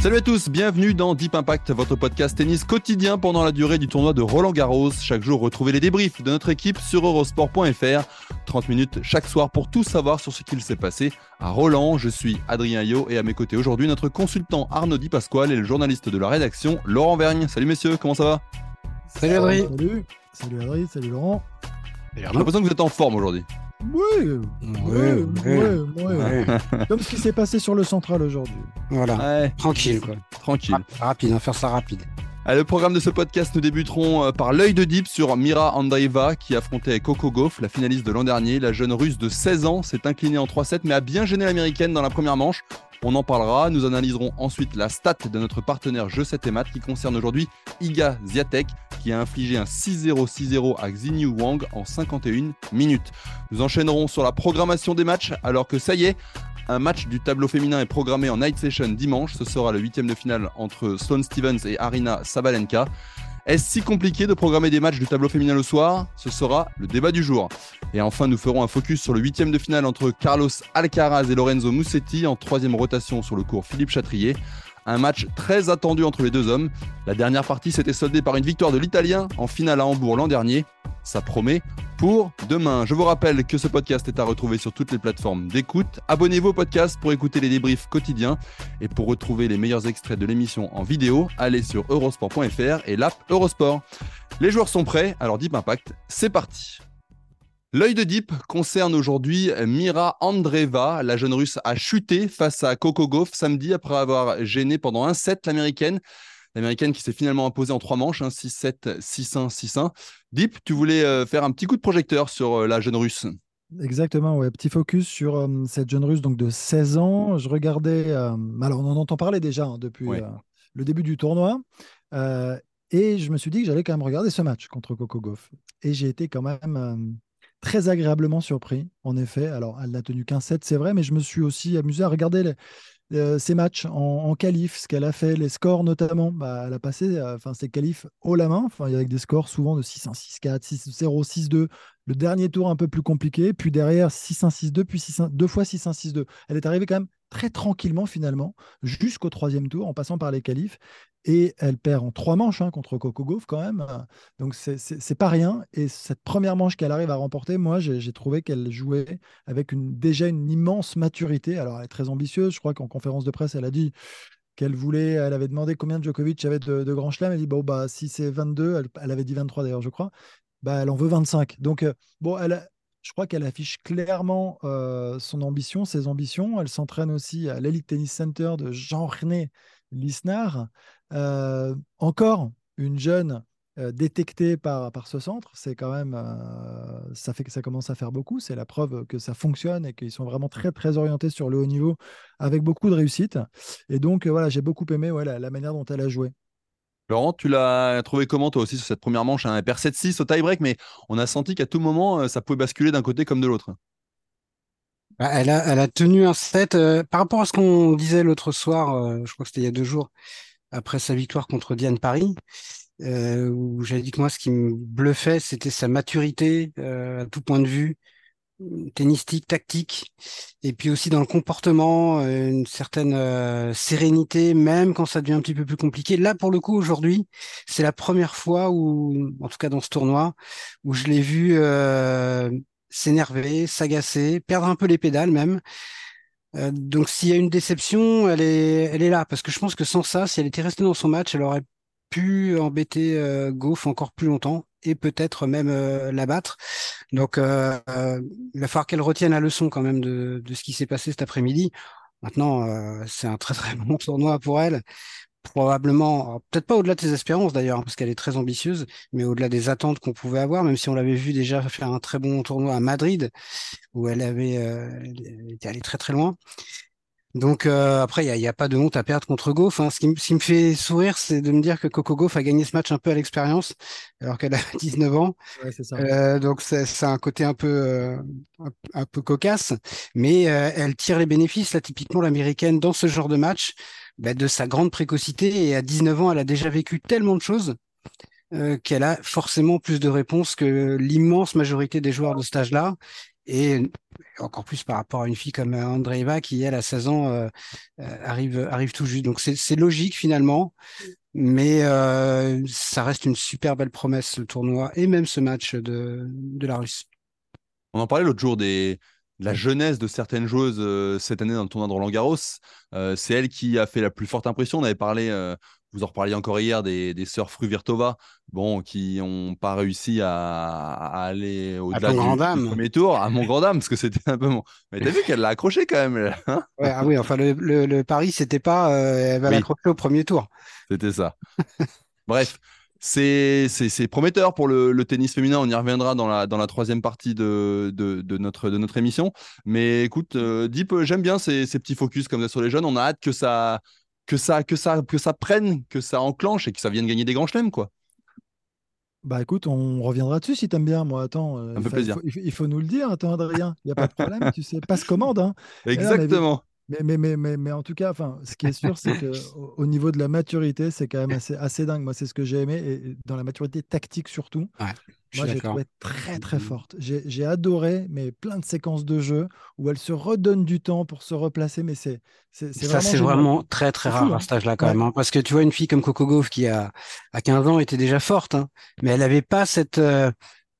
Salut à tous, bienvenue dans Deep Impact, votre podcast tennis quotidien pendant la durée du tournoi de Roland Garros. Chaque jour, retrouvez les débriefs de notre équipe sur eurosport.fr. 30 minutes chaque soir pour tout savoir sur ce qu'il s'est passé à Roland. Je suis Adrien Yo et à mes côtés aujourd'hui notre consultant Arnaud Di Pasquale et le journaliste de la rédaction Laurent Vergne. Salut messieurs, comment ça va? Salut Adrien. Salut, salut Adrien, salut Laurent. J'ai l'impression que vous êtes en forme aujourd'hui. Oui, oui, oui, Comme ce qui s'est passé sur le central aujourd'hui. Voilà, Ouais, tranquille quoi. tranquille. Ra- rapide, hein, faire ça rapide. À le programme de ce podcast, nous débuterons euh, par l'œil de Deep sur Mira Andreeva qui affrontait Coco Gauff, la finaliste de l'an dernier. La jeune russe de 16 ans s'est inclinée en 3-7 mais a bien gêné l'américaine dans la première manche. On en parlera. Nous analyserons ensuite la stat de notre partenaire Jeu 7 et Mat qui concerne aujourd'hui Iga Ziatek qui a infligé un 6-0 6-0 à Xinyu Wang en 51 minutes. Nous enchaînerons sur la programmation des matchs alors que ça y est, un match du tableau féminin est programmé en night session dimanche. Ce sera le huitième de finale entre Sloane Stevens et Arina Sabalenka. Est-ce si compliqué de programmer des matchs du tableau féminin le soir? Ce sera le débat du jour. Et enfin, nous ferons un focus sur le huitième de finale entre Carlos Alcaraz et Lorenzo Musetti en troisième rotation sur le cours Philippe Chatrier. Un match très attendu entre les deux hommes. La dernière partie s'était soldée par une victoire de l'Italien en finale à Hambourg l'an dernier. Ça promet pour demain. Je vous rappelle que ce podcast est à retrouver sur toutes les plateformes d'écoute. Abonnez-vous au podcast pour écouter les débriefs quotidiens et pour retrouver les meilleurs extraits de l'émission en vidéo, allez sur eurosport.fr et l'app Eurosport. Les joueurs sont prêts, alors Deep Impact, c'est parti. L'œil de Deep concerne aujourd'hui Mira Andreeva. La jeune russe a chuté face à Coco Gauff samedi après avoir gêné pendant un set l'américaine. L'américaine qui s'est finalement imposée en trois manches, hein, 6-7, 6-1, 6-1. Deep, tu voulais euh, faire un petit coup de projecteur sur euh, la jeune russe. Exactement, ouais. Petit focus sur euh, cette jeune russe donc de 16 ans. Je regardais, alors on en entend parler déjà hein, depuis Ouais. le début du tournoi. Et je me suis dit que j'allais quand même regarder ce match contre Coco Gauff. Et j'ai été quand même très agréablement surpris, en effet. Alors, elle n'a tenu qu'un set, c'est vrai, mais je me suis aussi amusé à regarder les, euh, ses matchs en, en qualif, ce qu'elle a fait, les scores notamment. Bah, elle a passé euh, ses qualifs haut la main, avec des scores souvent de 6-1, 6-4, 6-0, 6-2. Le dernier tour un peu plus compliqué, puis derrière 6-1, 6-2, puis 6-1, deux fois 6-1, 6-2. Elle est arrivée quand même très tranquillement finalement, jusqu'au troisième tour, en passant par les qualifs. Et elle perd en trois manches hein, contre Coco Gauff quand même. Donc c'est- pas rien. Et cette première manche qu'elle arrive à remporter, moi j'ai trouvé qu'elle jouait avec déjà une immense maturité. Alors elle est très ambitieuse. Je crois qu'en conférence de presse, elle a dit qu'elle voulait, elle avait demandé combien Djokovic avait de, de grands chelems. Elle dit bon bah si c'est 22, elle, avait dit 23 d'ailleurs je crois. Bah elle en veut 25. Donc euh, bon je crois qu'elle affiche clairement euh, son ambition, ses ambitions. Elle s'entraîne aussi à l'Elite Tennis Center de Jean-René Lisnard. Euh, encore une jeune euh, détectée par, par ce centre, c'est quand même, euh, ça fait que ça commence à faire beaucoup. C'est la preuve que ça fonctionne et qu'ils sont vraiment très très orientés sur le haut niveau avec beaucoup de réussite. Et donc euh, voilà, j'ai beaucoup aimé ouais, la, la manière dont elle a joué. Laurent, tu l'as trouvé comment toi aussi sur cette première manche? Hein, Elle perd 7-6 au tie-break, mais on a senti qu'à tout moment, ça pouvait basculer d'un côté comme de l'autre. Bah, Elle a, elle a tenu un set euh, par rapport à ce qu'on disait l'autre soir, euh, je crois que c'était il y a deux jours, après sa victoire contre Diane Paris, euh, où j'avais dit que moi, ce qui me bluffait, c'était sa maturité euh, à tout point de vue, tennistique, tactique, et puis aussi dans le comportement, euh, une certaine euh, sérénité, même quand ça devient un petit peu plus compliqué. Là, pour le coup, aujourd'hui, c'est la première fois où, en tout cas dans ce tournoi, où je l'ai vu euh, s'énerver, s'agacer, perdre un peu les pédales même. Euh, donc s'il y a une déception, elle est, elle est là, parce que je pense que sans ça, si elle était restée dans son match, elle aurait pu embêter euh, Goff encore plus longtemps et peut-être même euh, la battre. Donc euh, euh, il va falloir qu'elle retienne la leçon quand même de, de ce qui s'est passé cet après-midi. Maintenant, c'est un très très bon tournoi pour elle. Probablement, peut-être pas au-delà de ses espérances d'ailleurs, hein, parce qu'elle est très ambitieuse, mais au-delà des attentes qu'on pouvait avoir, même si on l'avait vu déjà faire un très bon tournoi à Madrid, où elle avait elle était allée très très loin. Donc euh, après, il n'y a, pas de honte à perdre contre Goff. Hein. Ce, qui, me fait sourire, c'est de me dire que Coco Goff a gagné ce match un peu à l'expérience, alors qu'elle a 19 ans. Euh, donc c'est un côté un peu, euh, un, peu cocasse, mais elle tire les bénéfices, là, typiquement l'américaine, dans ce genre de match, bah, de sa grande précocité. Et à 19 ans, elle a déjà vécu tellement de choses. qu'elle a forcément plus de réponses que l'immense majorité des joueurs de ce âge-là et encore plus par rapport à une fille comme Andreeva qui, elle, à 16 ans, euh, euh, arrive, arrive tout juste. Donc c'est logique finalement, mais euh, ça reste une super belle promesse, le tournoi, et même ce match de, de la Russe. On en parlait l'autre jour des, de la jeunesse de certaines joueuses cette année dans le tournoi de Roland Garros. c'est elle qui a fait la plus forte impression. On avait parlé vous en reparliez encore hier des, des sœurs Fruvirtova, bon, qui n'ont pas réussi à, aller au-delà du, premier tour, à mon grand dame, parce que c'était un peu mon. Mais t'as vu qu'elle l'a accroché quand même. Hein? Ah oui, enfin, le, le, pari, c'était pas euh, elle va l'accrocher au premier tour. C'était ça. Bref, c'est prometteur pour le, le, tennis féminin. On y reviendra dans la, dans la troisième partie de, de, de notre, de notre émission. Mais écoute, euh, Deep, j'aime bien ces, ces, petits focus comme ça sur les jeunes. On a hâte que ça, que ça, que ça, que ça prenne, que ça enclenche et que ça vienne gagner des grands chelems, quoi. Bah écoute, on reviendra dessus si t'aimes bien. Moi, attends, euh, plaisir. Il faut, nous le dire, attends, Adrien. Il n'y a pas de problème, tu sais, passe commande. Hein. Exactement. Mais, mais, mais, mais, mais, en tout cas, enfin, ce qui est sûr, c'est qu'au au niveau de la maturité, c'est quand même assez, assez dingue. Moi, c'est ce que j'ai aimé, et dans la maturité tactique surtout. moi, j'ai trouvé très, très forte. J'ai adoré, mais plein de séquences de jeu où elle se redonne du temps pour se replacer. Mais c'est Ça, c'est vraiment très, très rare à hein. ce stage-là, quand même. Hein. parce que tu vois, une fille comme Coco Gauff qui, a, à 15 ans, était déjà forte, hein, mais elle n'avait pas cette. Euh,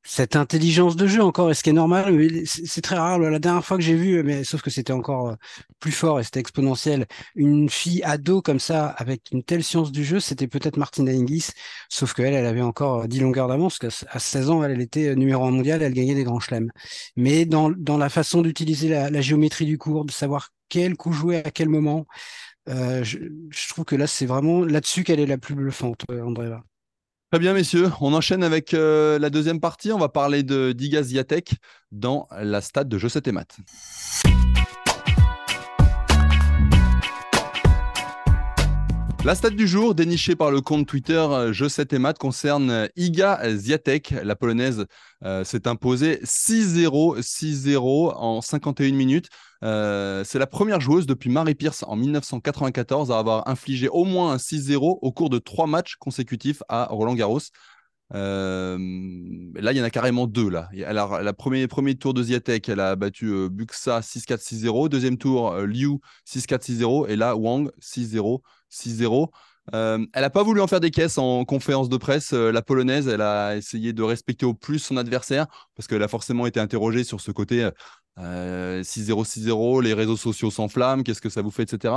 cette intelligence de jeu encore, et ce qui est normal, c'est très rare. La dernière fois que j'ai vu, mais sauf que c'était encore euh, plus fort et c'était exponentiel, une fille ado comme ça, avec une telle science du jeu, c'était peut-être Martina Hingis, sauf qu'elle, elle avait encore 10 longueurs d'avance, parce qu'à 16 ans, elle, était numéro 1 mondial, elle gagnait des grands chelems. Mais dans, la façon d'utiliser la, géométrie du cours, de savoir quel coup jouer à quel moment, euh, je, trouve que là, c'est vraiment là-dessus qu'elle est la plus bluffante, euh, Andréva. Très bien, messieurs. On enchaîne avec euh, la deuxième partie. On va parler de Diga Ziatek dans la stade de 7 et Maths. La stat du jour, dénichée par le compte Twitter euh, Je 7 et concerne euh, Iga Ziatek. La polonaise s'est imposée 6-0, 6-0 en 51 minutes. Euh, c'est la première joueuse depuis Marie Pierce en 1994 à avoir infligé au moins un 6-0 au cours de trois matchs consécutifs à Roland Garros. Euh, là, il y en a carrément deux. La premier, tour de Ziatek, elle a battu euh, Buxa 6-4-6-0. Deuxième tour, Liu 6-4-6-0. Et là, Wang 6-0, 6-0. elle n'a pas voulu en faire des caisses en conférence de presse. la polonaise, elle a essayé de respecter au plus son adversaire parce qu'elle a forcément été interrogée sur ce côté 6-0, euh, 6-0, les réseaux sociaux s'enflamment, qu'est-ce que ça vous fait, etc.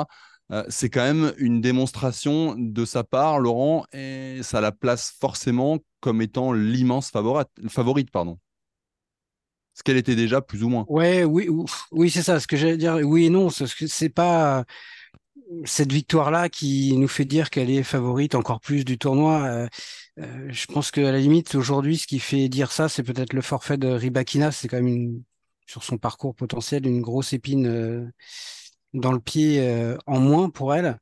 Euh, c'est quand même une démonstration de sa part, Laurent, et ça la place forcément comme étant l'immense favorite. Pardon. Ce qu'elle était déjà, plus ou moins. Ouais, oui, oui, c'est ça. Ce que j'allais dire, oui et non, c'est pas cette victoire-là qui nous fait dire qu'elle est favorite encore plus du tournoi. Euh, je pense qu'à la limite, aujourd'hui, ce qui fait dire ça, c'est peut-être le forfait de Ribakina. C'est quand même une sur son parcours potentiel une grosse épine euh, dans le pied euh, en moins pour elle.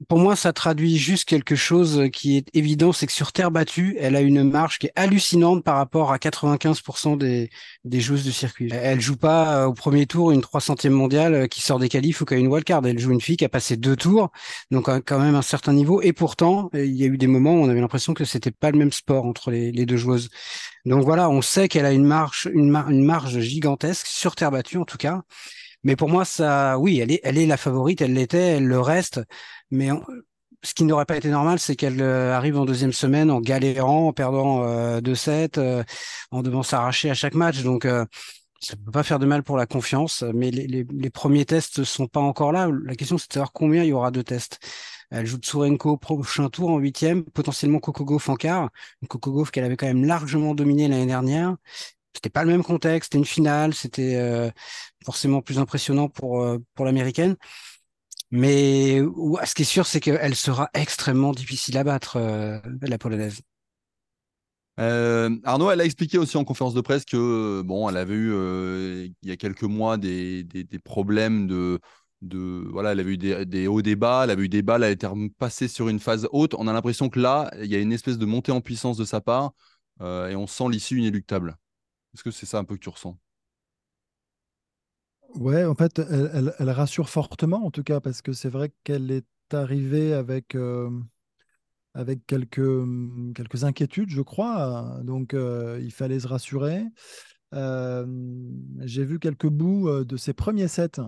Euh, pour moi, ça traduit juste quelque chose qui est évident, c'est que sur terre battue, elle a une marge qui est hallucinante par rapport à 95% des, des joueuses de circuit. Elle joue pas au premier tour une 300e mondiale qui sort des qualifs ou qui a une wildcard. Elle joue une fille qui a passé deux tours, donc quand même un certain niveau. Et pourtant, il y a eu des moments où on avait l'impression que c'était pas le même sport entre les, deux joueuses. Donc voilà, on sait qu'elle a une marge, une marge gigantesque sur terre battue en tout cas. Mais pour moi, ça, oui, elle est, elle est la favorite, elle l'était, elle le reste. Mais ce qui n'aurait pas été normal, c'est qu'elle euh, arrive en deuxième semaine en galérant, en perdant euh, 2-7, euh, en devant s'arracher à chaque match. Donc, euh, ça ne peut pas faire de mal pour la confiance. Mais les, premiers tests ne sont pas encore là. La question, c'est de savoir combien il y aura de tests. Elle joue Tsurenko au prochain tour en huitième, potentiellement Coco en quart. Une Coco qu'elle avait quand même largement dominé l'année dernière. C'était pas le même contexte, c'était une finale, c'était forcément plus impressionnant pour, pour l'américaine. Mais ce qui est sûr, c'est qu'elle sera extrêmement difficile à battre, euh, la polonaise. Euh, Arnaud, elle a expliqué aussi en conférence de presse que bon, elle avait eu euh, il y a quelques mois des, des, problèmes de, de voilà, elle avait eu des, des, hauts, des bas, elle avait eu des balles, elle était passée sur une phase haute. On a l'impression que là, il y a une espèce de montée en puissance de sa part et on sent l'issue inéluctable. Est-ce que c'est ça un peu que tu ressens? Ouais, en fait, elle, rassure fortement, en tout cas, parce que c'est vrai qu'elle est arrivée avec, euh, avec quelques, hum, quelques inquiétudes, je crois. Donc, euh, il fallait se rassurer. Euh, j'ai vu quelques bouts de ses premiers sets.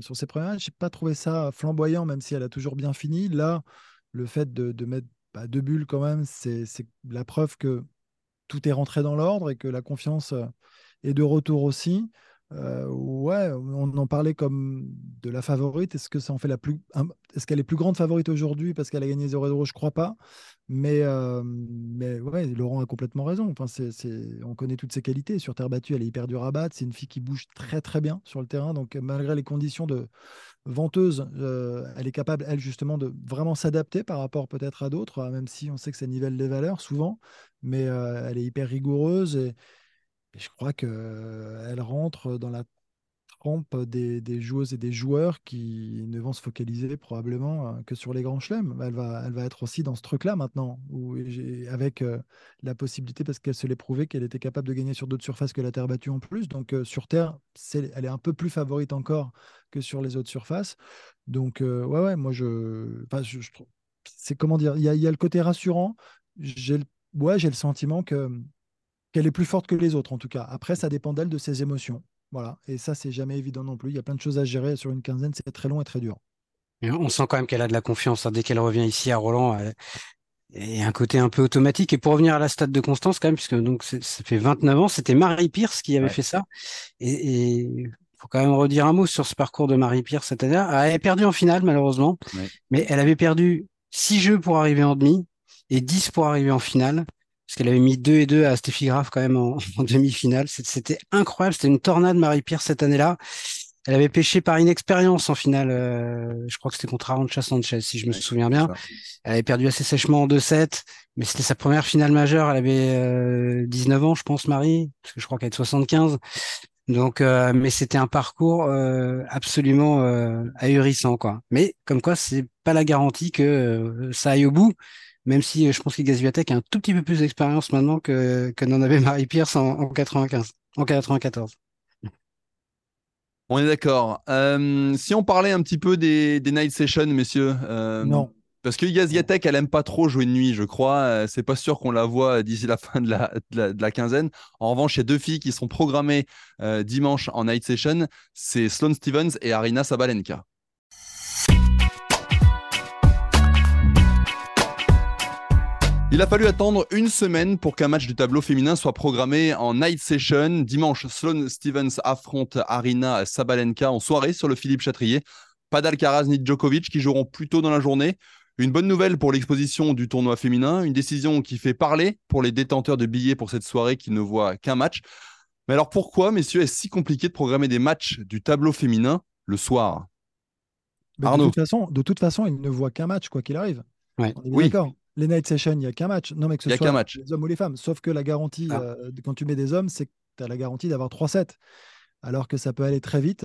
sur ses premiers matchs, je n'ai pas trouvé ça flamboyant, même si elle a toujours bien fini. Là, le fait de, mettre bah, deux bulles, quand même, c'est la preuve que tout est rentré dans l'ordre et que la confiance est de retour aussi. Euh, ouais, on en parlait comme de la favorite. Est-ce que ça en fait la plus, est-ce qu'elle est plus grande favorite aujourd'hui parce qu'elle a gagné 0-0 Je crois pas. Mais, euh, mais ouais, Laurent a complètement raison. Enfin, c'est, on connaît toutes ses qualités. Sur terre battue, elle est hyper dure à battre. C'est une fille qui bouge très très bien sur le terrain. Donc malgré les conditions de venteuse, euh, elle est capable, elle justement, de vraiment s'adapter par rapport peut-être à d'autres, même si on sait que ça nivelle les valeurs souvent. Mais elle est hyper rigoureuse je crois qu'elle rentre dans la trempe des, joueuses et des joueurs qui ne vont se focaliser probablement euh, que sur les grands chelems. Elle va, être aussi dans ce truc-là maintenant, avec euh, la possibilité, parce qu'elle se l'est prouvé, qu'elle était capable de gagner sur d'autres surfaces que la terre battue en plus. Donc euh, sur terre, elle est un peu plus favorite encore que sur les autres surfaces. Donc ouais, ouais, moi je, c'est comment dire, il y a, y a, le côté rassurant. J'ai ouais, j'ai le sentiment que qu'elle est plus forte que les autres, en tout cas. Après, ça dépend d'elle, de ses émotions. Voilà. Et ça, c'est jamais évident non plus. Il y a plein de choses à gérer sur une quinzaine. C'est très long et très dur. on sent quand même qu'elle a de la confiance. Hein. Dès qu'elle revient ici à Roland, et un côté un peu automatique. Et pour revenir à la stade de Constance, quand même, puisque donc ça fait 29 ans, c'était Marie Pierce qui avait fait ça. Et il faut quand même redire un mot sur ce parcours de Marie Pierce cette année. Elle avait perdu en finale, malheureusement, mais elle avait perdu 6 jeux pour arriver en demi et 10 pour arriver en finale parce qu'elle avait mis 2 et 2 à Steffi Graf quand même en, demi-finale. C'était incroyable, c'était une tornade Marie-Pierre cette année-là. Elle avait pêché par inexpérience en finale. Euh, je crois que c'était contre Arantxa Sanchez, si je me souviens bien. Elle avait perdu assez sèchement en 2-7, mais c'était sa première finale majeure. Elle avait 19 euh, ans, je pense, Marie, parce que je crois qu'elle est 75. Donc, euh, mais c'était un parcours absolument ahurissant, quoi. Mais comme quoi, c'est pas la garantie que ça aille au bout même si euh, je pense que Gaziatek a un tout petit peu plus d'expérience maintenant que, que n'en avait Marie Pierce en, 95, en 94. On est d'accord. Euh, si on parlait un petit peu des, des night sessions, messieurs. Euh, non. Parce que Gaziatek, elle aime pas trop jouer de nuit, je crois. C'est pas sûr qu'on la voit d'ici la fin de la, de, la, quinzaine. En revanche, il y a deux filles qui sont programmées dimanche en night session. C'est Sloane Stevens et Arina Sabalenka. Il a fallu attendre une semaine pour qu'un match du tableau féminin soit programmé en night session. Dimanche, Sloane Stevens affronte Arina Sabalenka en soirée sur le Philippe Chatrier. Pas d'Alcaraz ni Djokovic qui joueront plus tôt dans la journée. Une bonne nouvelle pour l'exposition du tournoi féminin, une décision qui fait parler pour les détenteurs de billets pour cette soirée qui ne voient qu'un match. Mais alors pourquoi, messieurs, est-ce si compliqué de programmer des matchs du tableau féminin le soir? Arnaud. De toute, façon, de toute façon, il ne voit qu'un match, quoi qu'il arrive. oui, d'accord les night sessions, il n'y a qu'un match. Non, mais que ce soit match. les hommes ou les femmes. Sauf que la garantie, ah. euh, quand tu mets des hommes, c'est que tu as la garantie d'avoir 3 sets. Alors que ça peut aller très vite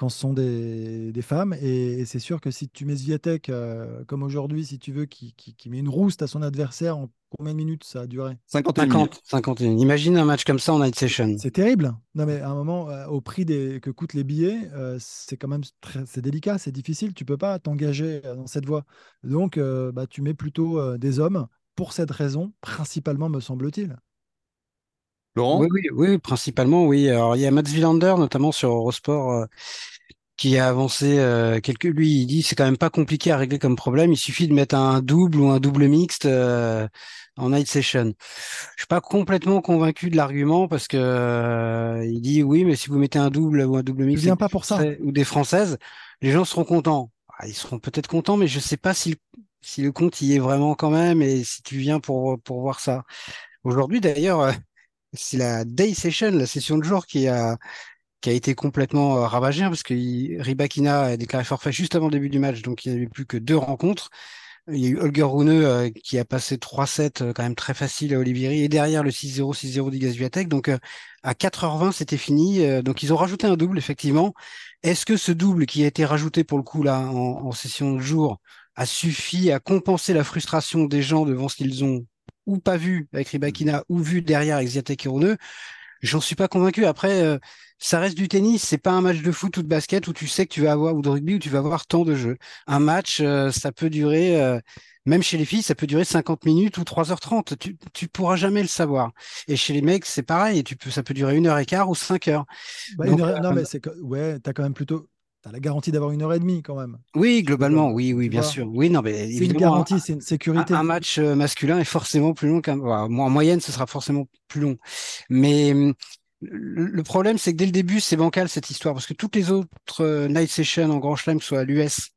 quand ce sont des, femmes. Et, c'est sûr que si tu mets Zviatek, euh, comme aujourd'hui, si tu veux, qui, met une rouste à son adversaire en Combien de minutes ça a duré? 51 50, 51. Imagine un match comme ça en night session. C'est terrible. Non, mais à un moment, euh, au prix des, que coûtent les billets, euh, c'est quand même très, c'est délicat, c'est difficile. Tu peux pas t'engager dans cette voie. Donc, bah, tu mets plutôt des hommes pour cette raison, principalement, me semble-t-il. Laurent? Oui, oui, oui, principalement, oui. Alors, il y a Mats Wilander, notamment sur Eurosport, qui a avancé euh, quelques. Lui, il dit c'est quand même pas compliqué à régler comme problème. Il suffit de mettre un double ou un double mixte euh, en night session. Je suis pas complètement convaincu de l'argument parce que euh, il dit oui, mais si vous mettez un double ou un double mixte, viens pas pour ça. ou des françaises, les gens seront contents. Ah, ils seront peut-être contents, mais je sais pas si le, si le compte y est vraiment quand même et si tu viens pour pour voir ça. Aujourd'hui, d'ailleurs, c'est la day session, la session de jour qui a qui a été complètement euh, ravagé, hein, parce que Ribakina a déclaré forfait juste avant le début du match, donc il n'y avait plus que deux rencontres. Il y a eu Holger Rune euh, qui a passé 3-7 euh, quand même très facile à Olivieri et derrière le 6-0, 6-0 d'Igaz Donc à 4h20, c'était fini. donc ils ont rajouté un double, effectivement. Est-ce que ce double qui a été rajouté pour le coup là en session de jour a suffi à compenser la frustration des gens devant ce qu'ils ont ou pas vu avec Ribakina ou vu derrière avec Ziatek et Rune J'en suis pas convaincu. Après, euh, ça reste du tennis. C'est pas un match de foot ou de basket où tu sais que tu vas avoir ou de rugby où tu vas avoir tant de jeux. Un match, euh, ça peut durer, euh, même chez les filles, ça peut durer 50 minutes ou 3h30. Tu, tu pourras jamais le savoir. Et chez les mecs, c'est pareil. Tu peux, ça peut durer une heure et quart ou cinq heures. Bah, non, mais c'est ouais, t'as quand même plutôt tu as la garantie d'avoir une heure et demie quand même. Oui, globalement, oui, oui, bien sûr. Oui, non, mais c'est une garantie, c'est une sécurité. Un, match masculin est forcément plus long qu'un. en moyenne, ce sera forcément plus long. Mais hum, le problème, c'est que dès le début, c'est bancal cette histoire, parce que toutes les autres euh, night sessions en Grand Chelem, soit à l'US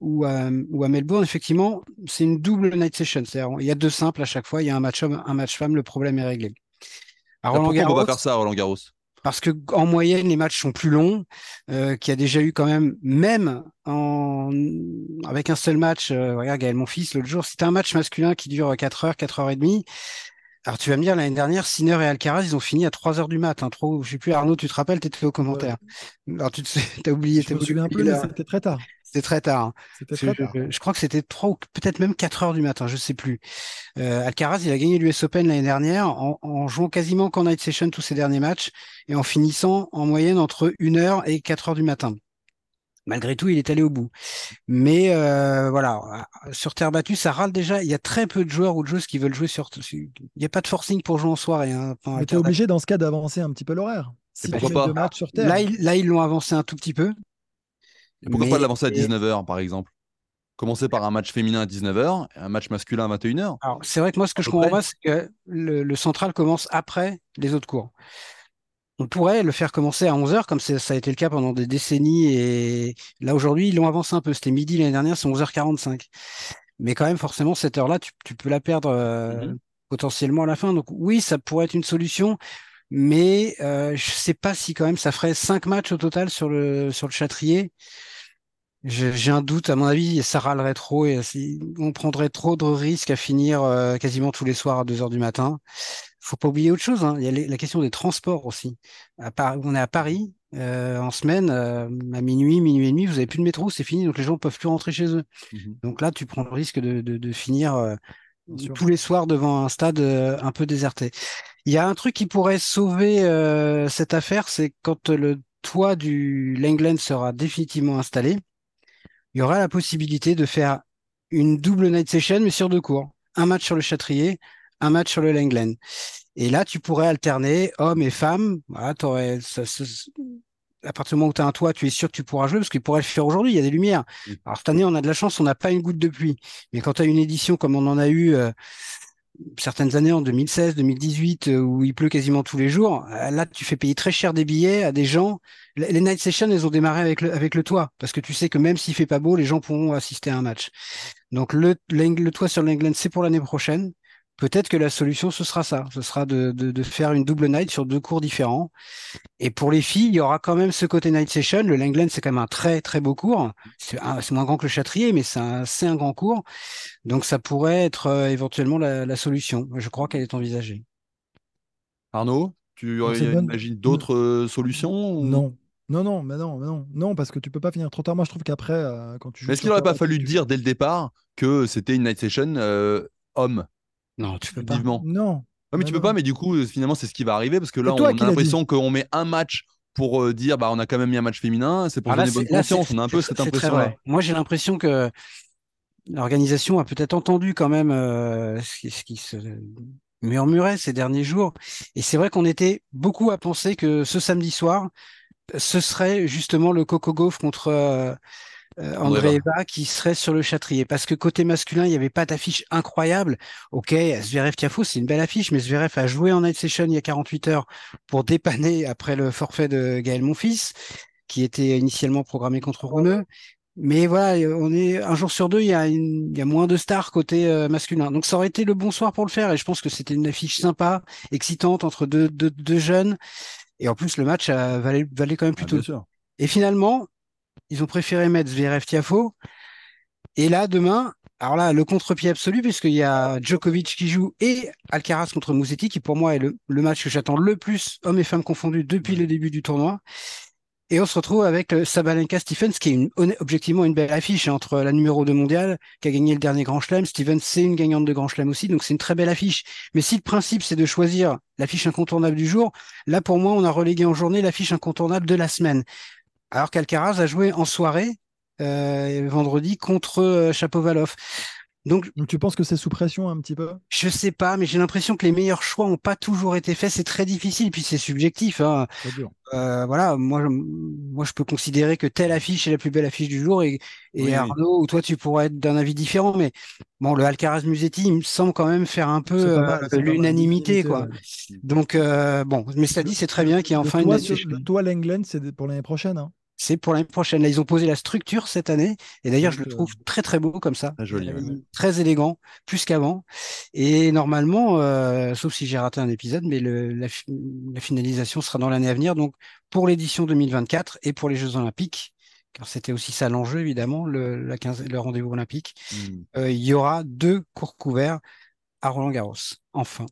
ou à, ou à Melbourne, effectivement, c'est une double night session. C'est-à-dire, il y a deux simples à chaque fois, il y a un match homme, un match femme, le problème est réglé. À Roland Garros, on va faire ça Roland Garros? Parce que en moyenne les matchs sont plus longs, euh, qu'il y a déjà eu quand même, même en avec un seul match. Euh, regarde Gaël, mon fils, l'autre jour, c'était un match masculin qui dure 4 heures, 4 heures et demie. Alors tu vas me dire, l'année dernière, Sinner et Alcaraz, ils ont fini à 3 heures du matin. Trop, je sais plus, Arnaud, tu te rappelles, tu étais au commentaire. Alors tu te, as oublié. Je me souviens un peu, c'était très tard. C'était très tard. Hein. Très tard. Je, crois que c'était 3 ou peut-être même 4 heures du matin, je sais plus. Euh, Alcaraz, il a gagné l'US Open l'année dernière en, en, jouant quasiment qu'en night session tous ses derniers matchs et en finissant en moyenne entre 1 heure et 4 heures du matin malgré tout, il est allé au bout. Mais euh, voilà, sur terre battue, ça râle déjà. Il y a très peu de joueurs ou de joueuses qui veulent jouer sur. Il n'y a pas de forcing pour jouer en soirée. Hein, Mais tu es obligé dans ce cas d'avancer un petit peu l'horaire. Si pourquoi pas? sur terre. Là, ils l'ont avancé un tout petit peu. Et pourquoi pas l'avancer à 19h, par exemple? Commencer par un match féminin à 19h et un match masculin à 21h. Alors, c'est vrai que moi, ce que je comprends pas, c'est que le, central commence après les autres cours on pourrait le faire commencer à 11h, comme ça a été le cas pendant des décennies. Et là, aujourd'hui, ils l'ont avancé un peu. C'était midi l'année dernière, c'est 11h45. Mais quand même, forcément, cette heure-là, tu, peux la perdre euh, mm-hmm. potentiellement à la fin. Donc oui, ça pourrait être une solution. Mais euh, je sais pas si quand même ça ferait cinq matchs au total sur le sur le Châtrier. J'ai un doute, à mon avis, ça râlerait trop et on prendrait trop de risques à finir euh, quasiment tous les soirs à 2 heures du matin faut pas oublier autre chose. Hein. Il y a la question des transports aussi. À on est à Paris euh, en semaine euh, à minuit, minuit et demi, vous avez plus de métro, c'est fini, donc les gens ne peuvent plus rentrer chez eux. Mmh donc là, tu prends le risque de, finir euh, tous les soirs devant un stade un peu déserté. Il y a un truc qui pourrait sauver cette affaire, c'est quand le toit du Langland sera définitivement installé, il y aura la possibilité de faire une double night session, mais sur deux cours. Un match sur le Châtrier, un match sur le Langland. Et là, tu pourrais alterner hommes et femmes. Voilà, aurais, ça, à partir du moment où tu as un toit, tu es sûr que tu pourras jouer parce qu'il pourrait le faire aujourd'hui. Il y a des lumières. Alors cette année, on a de la chance, on n'a pas une goutte de pluie. Mais quand tu as une édition comme on en a eu euh, certaines années en 2016, 2018, euh, où il pleut quasiment tous les jours, euh, là, tu fais payer très cher des billets à des gens. Les night sessions, elles ont démarré avec le, avec le toit parce que tu sais que même s'il fait pas beau, les gens pourront assister à un match. Donc le, le toit sur l'England, c'est pour l'année prochaine peut-être que la solution, ce sera ça. Ce sera de, de, faire une double night sur deux cours différents. Et pour les filles, il y aura quand même ce côté night session. Le Langland, c'est quand même un très, très beau cours. C'est moins grand que le Châtrier, mais c'est un, un, grand cours. Donc, ça pourrait être euh, éventuellement la, solution. Je crois qu'elle est envisagée. Arnaud, tu imagines d'autres euh, solutions Non. Non, non, mais non, mais non, non, parce que tu peux pas finir trop tard. Moi, je trouve qu'après, euh, quand tu joues. Est-ce qu'il n'aurait pas fallu dire dès le départ que c'était une night session homme? Non, tu peux pas. Non. mais tu peux pas, mais du coup, finalement, c'est ce qui va arriver parce que là, on a l'impression qu'on met un match pour euh, dire bah on a quand même mis un match féminin, c'est pour ah, donner bonne conscience. On a un peu cette impression. Moi, j'ai l'impression que l'organisation a peut-être entendu quand même euh, ce, qui, se murmurait ces derniers jours. Et c'est vrai qu'on était beaucoup à penser que ce samedi soir, ce serait justement le Coco Golf contre euh, euh, André Eva qui serait sur le Châtrier. Parce que côté masculin, il n'y avait pas d'affiche incroyable. Ok, Zverev Tiafo, c'est une belle affiche, mais Zverev a joué en night session il y a 48 heures pour dépanner après le forfait de Gaël Monfils, qui était initialement programmé contre Roneux. Mais voilà, on est un jour sur deux, il y a, il y a moins de stars côté euh, masculin. Donc ça aurait été le bon soir pour le faire. Et je pense que c'était une affiche sympa, excitante entre deux, deux, deux jeunes Et en plus, le match valait, valait, quand même Ah, plutôt. et finalement, ils ont préféré mettre Zverev Tiafo. Et là, demain, alors là, le contre-pied absolu, puisqu'il y a Djokovic qui joue et Alcaraz contre Musetti, qui pour moi est le, match que j'attends le plus, hommes et femmes confondus, depuis le début du tournoi. Et on se retrouve avec euh, Sabalenka Stephens, qui est objectivement une belle affiche hein, entre la numéro 2 mondiale, qui a gagné le dernier Grand Chelem. Stephens, c'est une gagnante de Grand Chelem aussi, donc c'est une très belle affiche. Mais si le principe, c'est de choisir l'affiche incontournable du jour, là, pour moi, on a relégué en journée l'affiche incontournable de la semaine. Alors qu'Alcaraz a joué en soirée, euh, vendredi, contre euh, Chapovalov. Donc, Donc tu penses que c'est sous pression un petit peu? Je sais pas, mais j'ai l'impression que les meilleurs choix ont pas toujours été faits. C'est très difficile, puis c'est subjectif. Hein. Dur. Euh, voilà, moi, je, moi, je peux considérer que telle affiche est la plus belle affiche du jour, et, et Oui, oui. Arnaud ou toi, tu pourrais être d'un avis différent. Mais bon, le Alcaraz Musetti, il me semble quand même faire un peu euh, l'unanimité, quoi. ouais. Donc, euh, bon, mais ça dit, c'est très bien qu'il y ait Le enfin une le toit Lenglen, c'est pour l'année prochaine. hein. C'est pour l'année prochaine. Là, ils ont posé la structure cette année. Et d'ailleurs, je le trouve très, très beau comme ça. Très joli, ouais. Très élégant, plus qu'avant. Et normalement, euh, sauf si j'ai raté un épisode, mais le, la, fi- la finalisation sera dans l'année à venir. Donc, pour l'édition 2024 et pour les Jeux Olympiques, car c'était aussi ça l'enjeu, évidemment, le, la 15 le rendez-vous olympique, Hmm. euh, il y aura deux cours couverts à Roland-Garros. Enfin.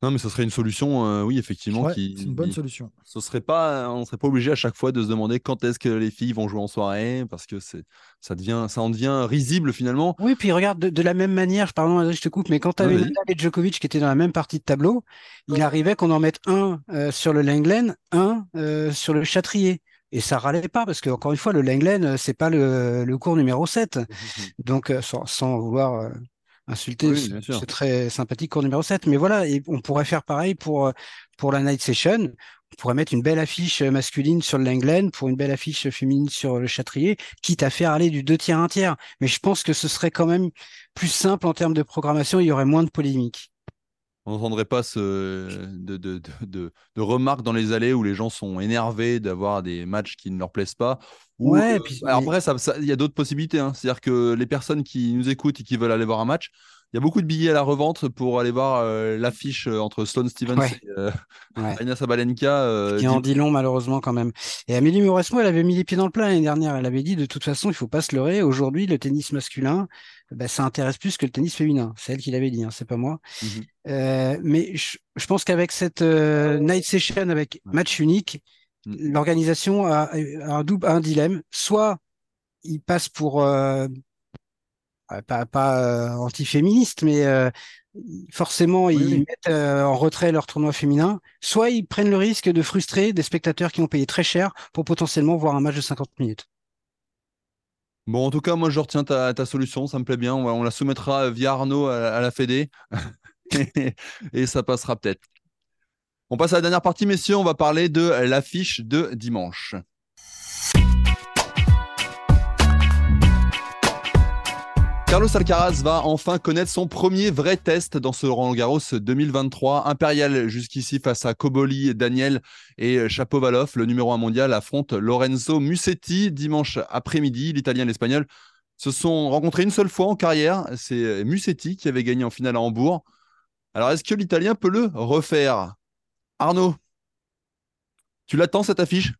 Non, mais ce serait une solution, euh, oui, effectivement, Ouais, qui. c'est une bonne solution. Ce serait pas, on serait pas obligé à chaque fois de se demander quand est-ce que les filles vont jouer en soirée, parce que c'est, ça devient, ça en devient risible finalement. Oui, puis regarde, de, de la même manière, pardon, je te coupe, mais quand tu avais. Nadal et Djokovic qui étaient dans la même partie de tableau, il arrivait qu'on en mette un euh, sur le Lenglen, un euh, sur le Châtrier. Et ça râlait pas, parce que encore une fois, le Lenglen, c'est pas le, le cours numéro 7. Donc, sans, sans vouloir euh, insulter Oui, ce, bien sûr. ce très sympathique cours numéro 7. Mais voilà, et on pourrait faire pareil pour, euh, pour la night session. On pourrait mettre une belle affiche masculine sur le Lenglen pour une belle affiche féminine sur le Châtrier, quitte à faire aller du deux tiers à un tiers. Mais je pense que ce serait quand même plus simple en termes de programmation, il y aurait moins de polémiques. On n'entendrait pas ce, de, de, de, remarques dans les allées où les gens sont énervés d'avoir des matchs qui ne leur plaisent pas. Ou, Ouais, euh, puis- alors après, il y a d'autres possibilités. hein. C'est-à-dire que les personnes qui nous écoutent et qui veulent aller voir un match, il y a beaucoup de billets à la revente pour aller voir euh, l'affiche euh, entre Sloane Stevens Ouais. et euh, Ouais. Sabalenka. euh, qui en dit long malheureusement quand même. Et Amélie Mauresmo, elle avait mis les pieds dans le plat l'année dernière. Elle avait dit de toute façon, il faut pas se leurrer. Aujourd'hui, le tennis masculin, ben, ça intéresse plus que le tennis féminin. C'est elle qui l'avait dit, hein, c'est pas moi. Mhm. Euh, mais je, je pense qu'avec cette euh, night session avec match unique, Mhm. l'organisation a, a un double, a un dilemme. Soit il passe pour euh, pas, pas euh, anti-féministe, mais euh, forcément Oui, ils oui. mettent euh, en retrait leur tournoi féminin, soit ils prennent le risque de frustrer des spectateurs qui ont payé très cher pour potentiellement voir un match de 50 minutes. Bon, en tout cas, moi, je retiens ta, solution. Ça me plaît bien. On, la soumettra via Arnaud à, la Fédé. et ça passera peut-être. On passe à la dernière partie, messieurs. On va parler de l'affiche de dimanche. Carlos Alcaraz va enfin connaître son premier vrai test dans ce Roland Garros 2023. Impérial jusqu'ici face à Koboli, Daniel et Chapovalov. Le numéro 1 mondial affronte Lorenzo Musetti dimanche après-midi. L'Italien et l'Espagnol se sont rencontrés une seule fois en carrière. C'est Musetti qui avait gagné en finale à Hambourg. Alors, est-ce que l'Italien peut le refaire? Arnaud, tu l'attends cette affiche?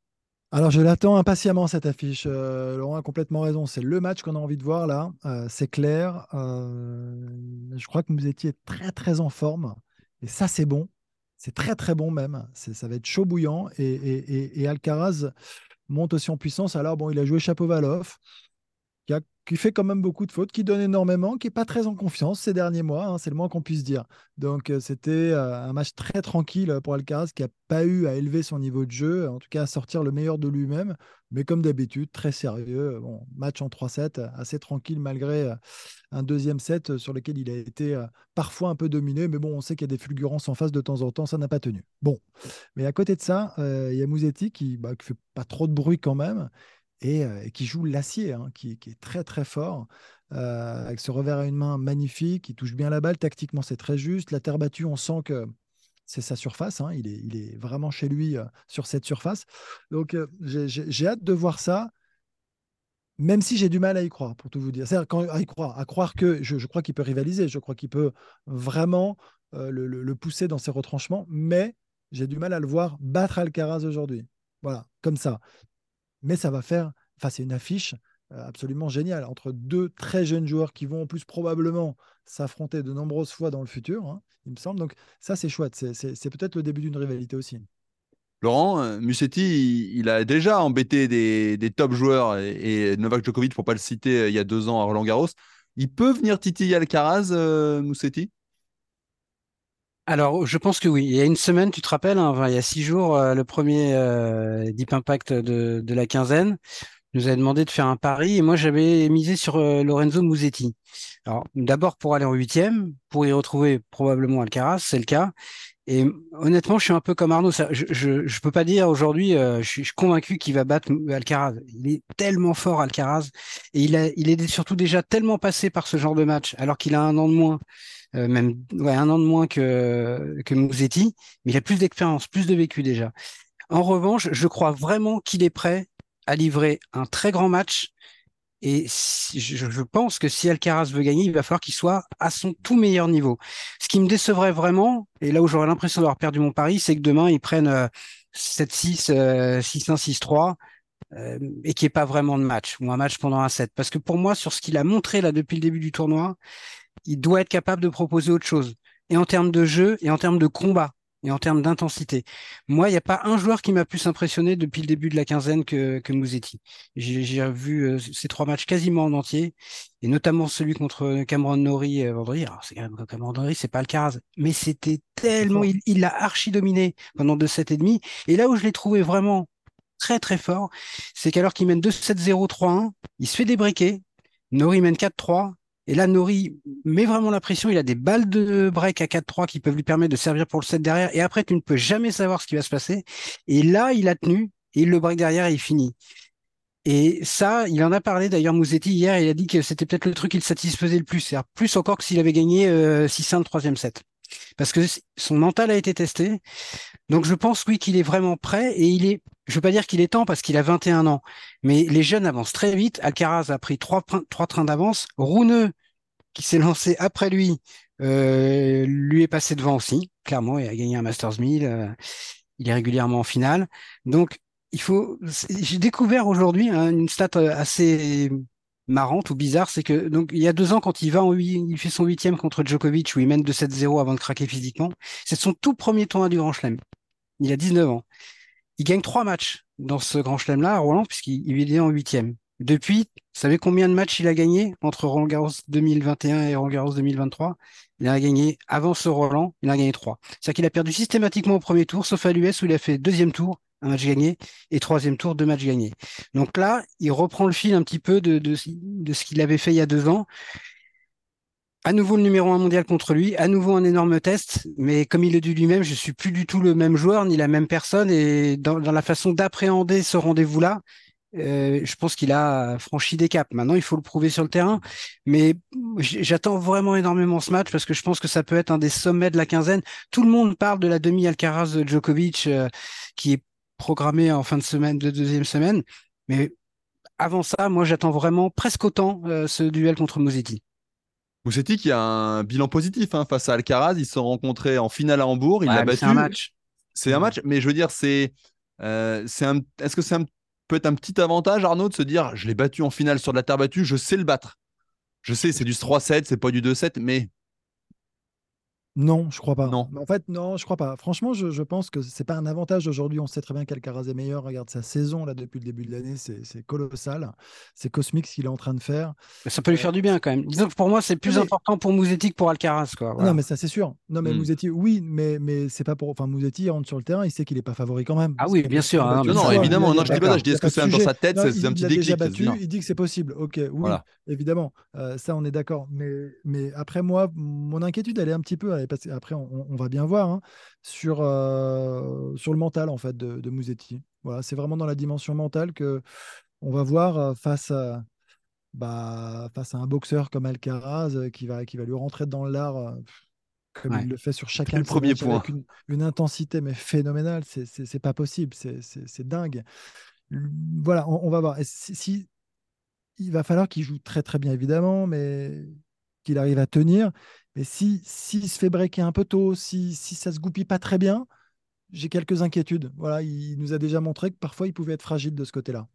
Alors, je l'attends impatiemment, cette affiche. Euh, Laurent a complètement raison. C'est le match qu'on a envie de voir là. Euh, c'est clair. Euh, je crois que Musetti est très, très en forme. Et ça, c'est bon. C'est très, très bon même. Ça va être chaud bouillant. Et Alcaraz monte aussi en puissance. Alors, bon, il a joué Chapovalov, qui, fait quand même beaucoup de fautes, qui donne énormément, qui n'est pas très en confiance ces derniers mois. hein, c'est le moins qu'on puisse dire. Donc, euh, c'était euh, un match très tranquille pour Alcaraz, qui n'a pas eu à élever son niveau de jeu, en tout cas à sortir le meilleur de lui-même. Mais comme d'habitude, très sérieux. Bon, match en 3-7, assez tranquille malgré euh, un deuxième set euh, sur lequel il a été euh, parfois un peu dominé. Mais bon, on sait qu'il y a des fulgurances en face de temps en temps, ça n'a pas tenu. Bon, mais à côté de ça, euh, il y a Musetti qui ne fait pas trop de bruit quand même et, euh, et qui joue l'acier, hein, qui, est très très fort, euh, avec ce revers à une main magnifique, il touche bien la balle, tactiquement c'est très juste, la terre battue, on sent que c'est sa surface, hein, il, est, vraiment chez lui euh, sur cette surface. Donc j'ai- hâte de voir ça, même si j'ai du mal à y croire, pour tout vous dire. C'est-à-dire à y croire, à croire que je, crois qu'il peut rivaliser, je crois qu'il peut vraiment le pousser dans ses retranchements, mais j'ai du mal à le voir battre Alcaraz aujourd'hui. Voilà, comme ça. Mais ça va faire, enfin, c'est une affiche euh, absolument géniale entre deux très jeunes joueurs qui vont en plus probablement s'affronter de nombreuses fois dans le futur, hein, il me semble. Donc ça, c'est chouette. C'est peut-être le début d'une rivalité aussi. Laurent, euh, Musetti, il, a déjà embêté des, top joueurs et, Novak Djokovic, pour pas le citer, euh, il y a deux ans à Roland Garros. Il peut venir titiller Alcaraz, euh, Musetti? Alors, je pense que oui. Il y a une semaine, tu te rappelles, hein, il y a six jours, le premier Deep Impact de, la quinzaine nous avait demandé de faire un pari et moi j'avais misé sur Lorenzo Musetti. Alors, d'abord pour aller en huitième, pour y retrouver probablement Alcaraz, c'est le cas. Et honnêtement, je suis un peu comme Arnaud. Je, je, peux pas dire aujourd'hui, euh, je, suis, convaincu qu'il va battre Alcaraz. Il est tellement fort, Alcaraz. Et il, est surtout déjà tellement passé par ce genre de match, alors qu'il a un an de moins, euh, même un an de moins que, que. Mais il a plus d'expérience, plus de vécu déjà. En revanche, je crois vraiment qu'il est prêt à livrer un très grand match et je, pense que si Alcaraz veut gagner, il va falloir qu'il soit à son tout meilleur niveau. Ce qui me décevrait vraiment, et là où j'aurais l'impression d'avoir perdu mon pari, c'est que demain, ils prennent 7-6, 6-1, 6-3, et qu'il n'y ait pas vraiment de match, ou un match pendant un set. Parce que pour moi, sur ce qu'il a montré là depuis le début du tournoi, il doit être capable de proposer autre chose. Et en termes de jeu, et en termes de combat et en termes d'intensité. Moi, il n'y a pas un joueur qui m'a plus impressionné depuis le début de la quinzaine que, que Mouzetti. J'ai vu euh, ces trois matchs quasiment en entier, et notamment celui contre Cameron Norrie euh, vendredi. Alors, Cameron Norrie, c'est pas le Caraz, mais c'était tellement, il l'a archi dominé pendant deux sets et demi. Et là où je l'ai trouvé vraiment très très fort, c'est qu'alors qu'il mène 2-7-0, 3-1, il se fait débriquer. Norrie mène 4-3, et là, Nori met vraiment la pression. Il a des balles de break à 4-3 qui peuvent lui permettre de servir pour le set derrière. Et après, tu ne peux jamais savoir ce qui va se passer. Et là, il a tenu et le break derrière est fini. Et ça, il en a parlé d'ailleurs Mouzetti hier. Il a dit que c'était peut-être le truc qui le satisfaisait le plus. C'est plus encore que s'il avait gagné 6-1 euh, troisième set. Parce que son mental a été testé. Donc je pense oui qu'il est vraiment prêt et il est je veux pas dire qu'il est temps parce qu'il a 21 ans, mais les jeunes avancent très vite. Alcaraz a pris trois, trains d'avance. Rouneux, qui s'est lancé après lui, euh, lui est passé devant aussi. Clairement, il a gagné un Masters 1000. Euh, il est régulièrement en finale. Donc, il faut. J'ai découvert aujourd'hui hein, une stat euh, assez marrante ou bizarre, c'est que donc il y a deux ans, quand il va en il fait son huitième contre Djokovic où il mène de 7-0 avant de craquer physiquement. C'est son tout premier tournoi du Grand Chelem. Il a 19 ans. Il gagne trois matchs dans ce Grand Chelem-là, Roland, puisqu'il est en huitième. Depuis, vous savez combien de matchs il a gagné entre Roland Garros 2021 et Roland Garros 2023 Il a gagné, avant ce Roland, il a gagné trois. C'est-à-dire qu'il a perdu systématiquement au premier tour, sauf à l'US où il a fait deuxième tour, un match gagné, et troisième tour, deux matchs gagnés. Donc là, il reprend le fil un petit peu de, ce qu'il avait fait il y a deux ans à nouveau le numéro un mondial contre lui, à nouveau un énorme test, mais comme il le dit lui-même, je suis plus du tout le même joueur ni la même personne et dans, la façon d'appréhender ce rendez-vous-là, euh, je pense qu'il a franchi des caps. Maintenant, il faut le prouver sur le terrain, mais j'attends vraiment énormément ce match parce que je pense que ça peut être un des sommets de la quinzaine. Tout le monde parle de la demi Alcaraz de Djokovic euh, qui est programmée en fin de semaine, de deuxième semaine, mais avant ça, moi, j'attends vraiment presque autant euh, ce duel contre Musetti. Moussetti qui a un bilan positif hein, face à Alcaraz. Ils se sont rencontrés en finale à Hambourg. Il l'a battu. C'est un match. C'est un match, mais je veux dire, c'est, euh, est-ce que c'est peut être un petit avantage, Arnaud, de se dire, je l'ai battu en finale sur de la terre battue, je sais le battre. Je sais, c'est du 3-7, c'est pas du 2-7, mais non, je crois pas. Non. En fait, non, je crois pas. Franchement, je, pense que c'est pas un avantage aujourd'hui. On sait très bien qu'Alcaraz est meilleur. Regarde sa saison là depuis le début de l'année, c'est colossal. C'est cosmique ce qu'il est en train de faire. ça peut lui faire du bien quand même. Disons pour moi, c'est plus important pour Mouzetti que pour Alcaraz. Quoi. Non, mais ça c'est sûr. Non, mais mm. oui, mais, mais c'est pas pour. Enfin, Mouzetti rentre sur le terrain, il sait qu'il est pas favori quand même. Ah oui, bien sûr. Hein, non, évidemment. non, je dis pas Je dis est-ce que c'est dans sa tête, c'est un petit déclic. il dit que c'est possible. Ok, oui, évidemment. Euh, ça, on est d'accord. Mais, mais après moi, mon inquiétude, elle est un petit peu. Après, on on va bien voir, hein, sur, euh, sur le mental en fait de, de Musetti. Voilà, c'est vraiment dans la dimension mentale que on va voir euh, face à, bah, face à un boxeur comme Alcaraz euh, qui va, qui va lui rentrer dans l'art comme il le fait sur chacun de premier point. avec une, intensité mais phénoménale. C'est pas possible, c'est dingue. Voilà, on, va voir. si, il va falloir qu'il joue très très bien évidemment, mais qu'il arrive à tenir. Et si s'il se fait breaker un peu tôt, si, si ça se goupille pas très bien, j'ai quelques inquiétudes. Voilà, il nous a déjà montré que parfois il pouvait être fragile de ce côté-là.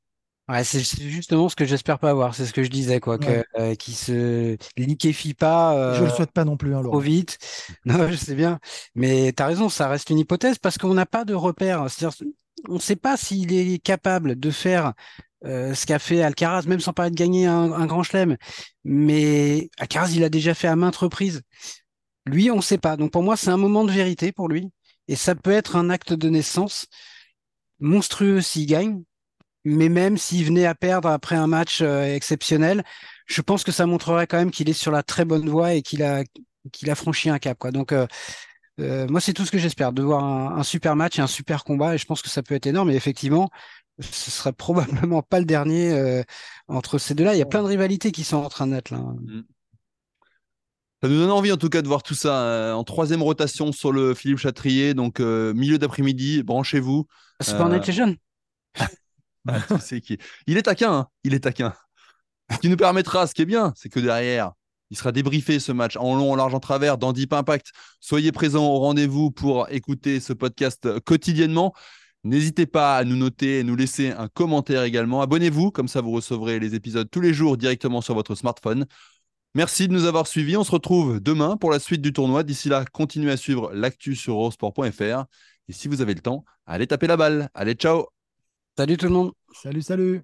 Ouais, c'est justement ce que j'espère pas avoir. C'est ce que je disais, quoi, que, euh, qui se liquéfie pas. je le souhaite pas non plus, hein, trop vite. Non, je sais bien. Mais tu as raison, ça reste une hypothèse parce qu'on n'a pas de repère. On ne sait pas s'il est capable de faire euh, ce qu'a fait Alcaraz, même sans parler de gagner un, grand chelem. Mais Alcaraz, il a déjà fait à maintes reprises. Lui, on ne sait pas. Donc pour moi, c'est un moment de vérité pour lui. Et ça peut être un acte de naissance monstrueux s'il gagne. Mais même s'il venait à perdre après un match euh, exceptionnel, je pense que ça montrerait quand même qu'il est sur la très bonne voie et qu'il a, qu'il a franchi un cap. Quoi. Donc euh, moi, c'est tout ce que j'espère, de voir un, un, super match et un super combat. Et je pense que ça peut être énorme. Et effectivement, ce serait probablement pas le dernier euh, entre ces deux-là. Il y a plein de rivalités qui sont en train d'être là. Mm. Ça nous donne envie en tout cas de voir tout ça euh, en troisième rotation sur le Philippe Chatrier, donc euh, milieu d'après-midi, branchez-vous. C'est pas en être jeune. qui... Il est taquin, hein il est taquin. Ce qui nous permettra, ce qui est bien, c'est que derrière, il sera débriefé ce match en long, en large, en travers dans Deep Impact. Soyez présents au rendez-vous pour écouter ce podcast quotidiennement. N'hésitez pas à nous noter et nous laisser un commentaire également. Abonnez-vous, comme ça vous recevrez les épisodes tous les jours directement sur votre smartphone. Merci de nous avoir suivis. On se retrouve demain pour la suite du tournoi. D'ici là, continuez à suivre l'actu sur eurosport.fr. Et si vous avez le temps, allez taper la balle. Allez, ciao. Salut tout le monde. Salut, salut.